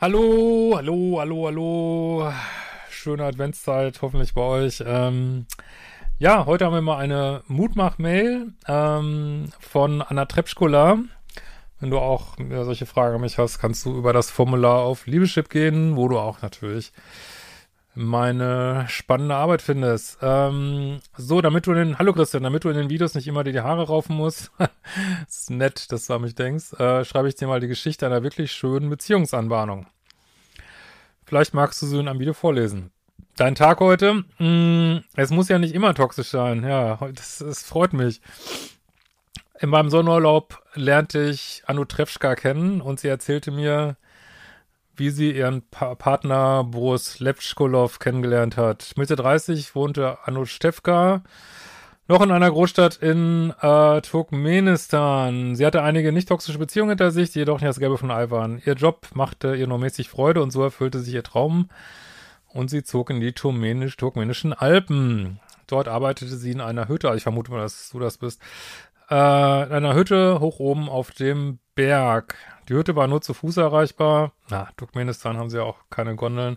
Hallo, hallo, hallo, hallo. Schöne Adventszeit, hoffentlich bei euch. Ähm, ja, heute haben wir mal eine Mutmach-Mail ähm, von Anna Trepschkola. Wenn du auch solche Fragen an mich hast, kannst du über das Formular auf Liebeschip gehen, wo du auch natürlich meine spannende Arbeit findest. Ähm, so, damit du in den, hallo Christian, damit du in den Videos nicht immer dir die Haare raufen musst, ist nett, dass du an mich denkst, äh, schreibe ich dir mal die Geschichte einer wirklich schönen Beziehungsanbahnung. Vielleicht magst du sie in einem Video vorlesen. Dein Tag heute, mh, es muss ja nicht immer toxisch sein, ja, das, das freut mich. In meinem Sonnenurlaub lernte ich Anu Trefschka kennen und sie erzählte mir, wie sie ihren pa Partner Boris Lepschkolov kennengelernt hat. Mitte 30 wohnte Anu Stefka noch in einer Großstadt in äh, Turkmenistan. Sie hatte einige nicht toxische Beziehungen hinter sich, die jedoch nicht das Gelbe von Ei waren. Ihr Job machte ihr nur mäßig Freude und so erfüllte sich ihr Traum und sie zog in die turkmenisch turkmenischen Alpen. Dort arbeitete sie in einer Hütte, also ich vermute mal, dass du das bist, äh, in einer Hütte hoch oben auf dem Berg. Die Hütte war nur zu Fuß erreichbar. Na, Turkmenistan haben sie ja auch keine Gondeln.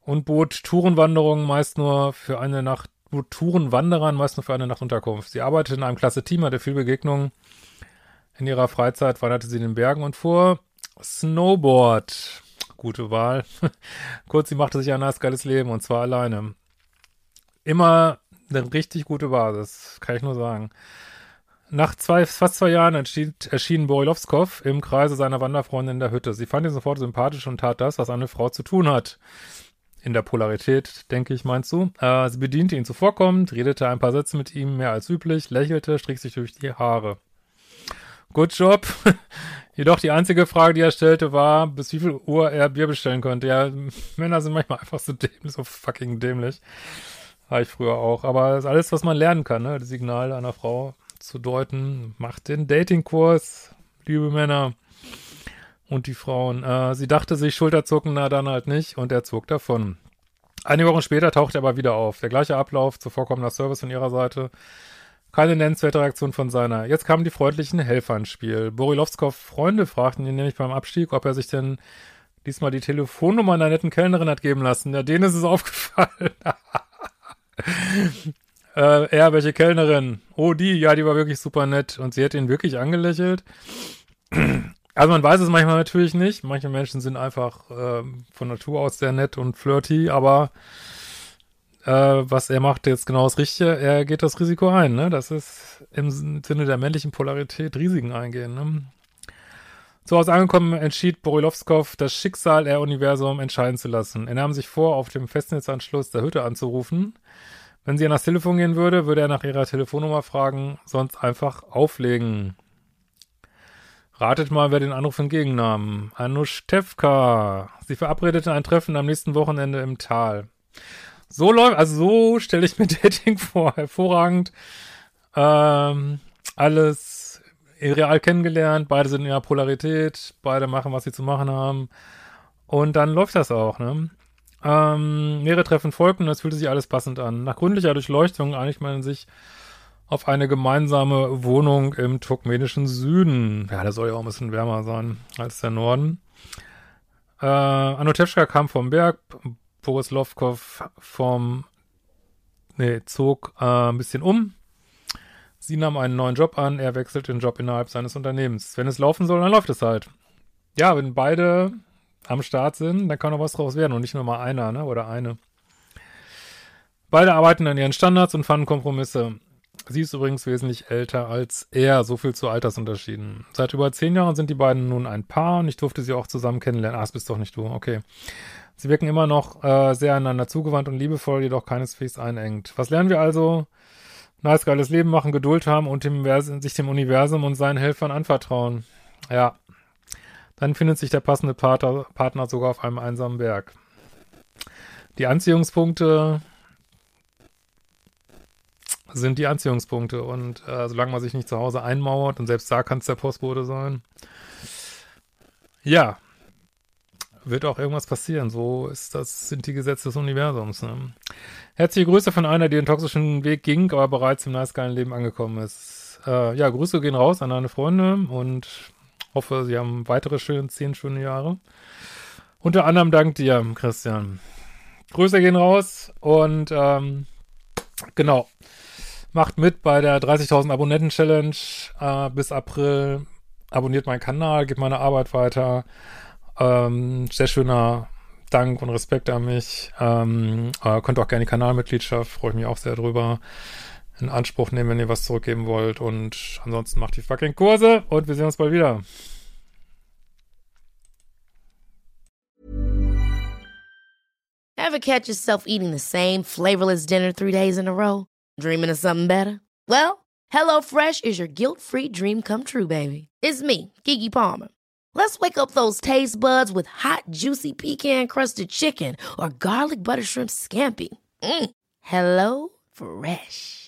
Und bot Tourenwanderungen meist nur für eine Nacht, bot Tourenwanderern meist nur für eine Nacht Unterkunft. Sie arbeitete in einem klasse Team, hatte viel Begegnungen. In ihrer Freizeit wanderte sie in den Bergen und fuhr Snowboard. Gute Wahl. Kurz, sie machte sich ein nice geiles Leben und zwar alleine. Immer eine richtig gute Basis, kann ich nur sagen. Nach zwei, fast zwei Jahren entschied, erschien Borilowskow im Kreise seiner Wanderfreundin in der Hütte. Sie fand ihn sofort sympathisch und tat das, was eine Frau zu tun hat. In der Polarität, denke ich, meinst du. Äh, sie bediente ihn zuvorkommend, redete ein paar Sätze mit ihm, mehr als üblich, lächelte, strich sich durch die Haare. Good job. Jedoch die einzige Frage, die er stellte, war, bis wie viel Uhr er Bier bestellen konnte. Ja, Männer sind manchmal einfach so dämlich, so fucking dämlich. War ich früher auch. Aber das ist alles, was man lernen kann, ne? Das Signal einer Frau zu deuten. Macht den Datingkurs, liebe Männer und die Frauen. Äh, sie dachte sich, Schulterzucken, na dann halt nicht, und er zog davon. Einige Wochen später tauchte er aber wieder auf. Der gleiche Ablauf, zuvorkommender Service von ihrer Seite. Keine nennenswerte Reaktion von seiner. Jetzt kamen die freundlichen Helfer ins Spiel. Borilowskow Freunde fragten ihn nämlich beim Abstieg, ob er sich denn diesmal die Telefonnummer einer netten Kellnerin hat geben lassen. Ja, denen ist es aufgefallen. Äh, ja, welche Kellnerin? Oh, die, ja, die war wirklich super nett. Und sie hat ihn wirklich angelächelt. Also man weiß es manchmal natürlich nicht. Manche Menschen sind einfach äh, von Natur aus sehr nett und flirty, aber äh, was er macht jetzt genau das Richtige, er geht das Risiko ein, ne? Das ist im Sinne der männlichen Polarität Risiken eingehen, ne? Zu Hause angekommen entschied Borilowskow, das Schicksal der Universum entscheiden zu lassen. Er nahm sich vor, auf dem Festnetzanschluss der Hütte anzurufen. Wenn sie an das Telefon gehen würde, würde er nach ihrer Telefonnummer fragen, sonst einfach auflegen. Ratet mal, wer den Anruf entgegennahm. Anushevka. Sie verabredete ein Treffen am nächsten Wochenende im Tal. So läuft, also so stelle ich mir Dating vor. Hervorragend. Ähm, alles real kennengelernt. Beide sind in ihrer Polarität. Beide machen, was sie zu machen haben. Und dann läuft das auch, ne? Ähm, mehrere Treffen folgten und es fühlte sich alles passend an. Nach gründlicher Durchleuchtung einigt man sich auf eine gemeinsame Wohnung im turkmenischen Süden. Ja, das soll ja auch ein bisschen wärmer sein als der Norden. Äh, Anotevska kam vom Berg, Boris Lovkov vom, nee, zog äh, ein bisschen um. Sie nahm einen neuen Job an, er wechselt den Job innerhalb seines Unternehmens. Wenn es laufen soll, dann läuft es halt. Ja, wenn beide am Start sind, dann kann auch was draus werden und nicht nur mal einer, ne, oder eine. Beide arbeiten an ihren Standards und fanden Kompromisse. Sie ist übrigens wesentlich älter als er, so viel zu Altersunterschieden. Seit über zehn Jahren sind die beiden nun ein Paar und ich durfte sie auch zusammen kennenlernen. Ah, es bist doch nicht du, okay. Sie wirken immer noch äh, sehr einander zugewandt und liebevoll, jedoch keineswegs einengt. Was lernen wir also? Nice, geiles Leben machen, Geduld haben und dem, sich dem Universum und seinen Helfern anvertrauen. Ja. Dann findet sich der passende Partner, Partner sogar auf einem einsamen Berg. Die Anziehungspunkte sind die Anziehungspunkte. Und äh, solange man sich nicht zu Hause einmauert, und selbst da kann es der Postbote sein, ja, wird auch irgendwas passieren. So ist das, sind die Gesetze des Universums. Ne? Herzliche Grüße von einer, die den toxischen Weg ging, aber bereits im nice geilen Leben angekommen ist. Äh, ja, Grüße gehen raus an deine Freunde und hoffe, sie haben weitere schöne, zehn schöne Jahre. Unter anderem dank dir, Christian. Grüße gehen raus und ähm, genau. Macht mit bei der 30.000 Abonnenten Challenge äh, bis April. Abonniert meinen Kanal, gebt meine Arbeit weiter. Ähm, sehr schöner Dank und Respekt an mich. Ähm, äh, könnt auch gerne die Kanalmitgliedschaft, freue ich mich auch sehr drüber, in Anspruch nehmen, wenn ihr was zurückgeben wollt. Und ansonsten macht die fucking Kurse und wir sehen uns bald wieder. Ever catch yourself eating the same flavorless dinner three days in a row? Dreaming of something better? Well, HelloFresh is your guilt-free dream come true, baby. It's me, Kiki Palmer. Let's wake up those taste buds with hot, juicy pecan crusted chicken or garlic butter shrimp scampi. Mm. Hello Fresh.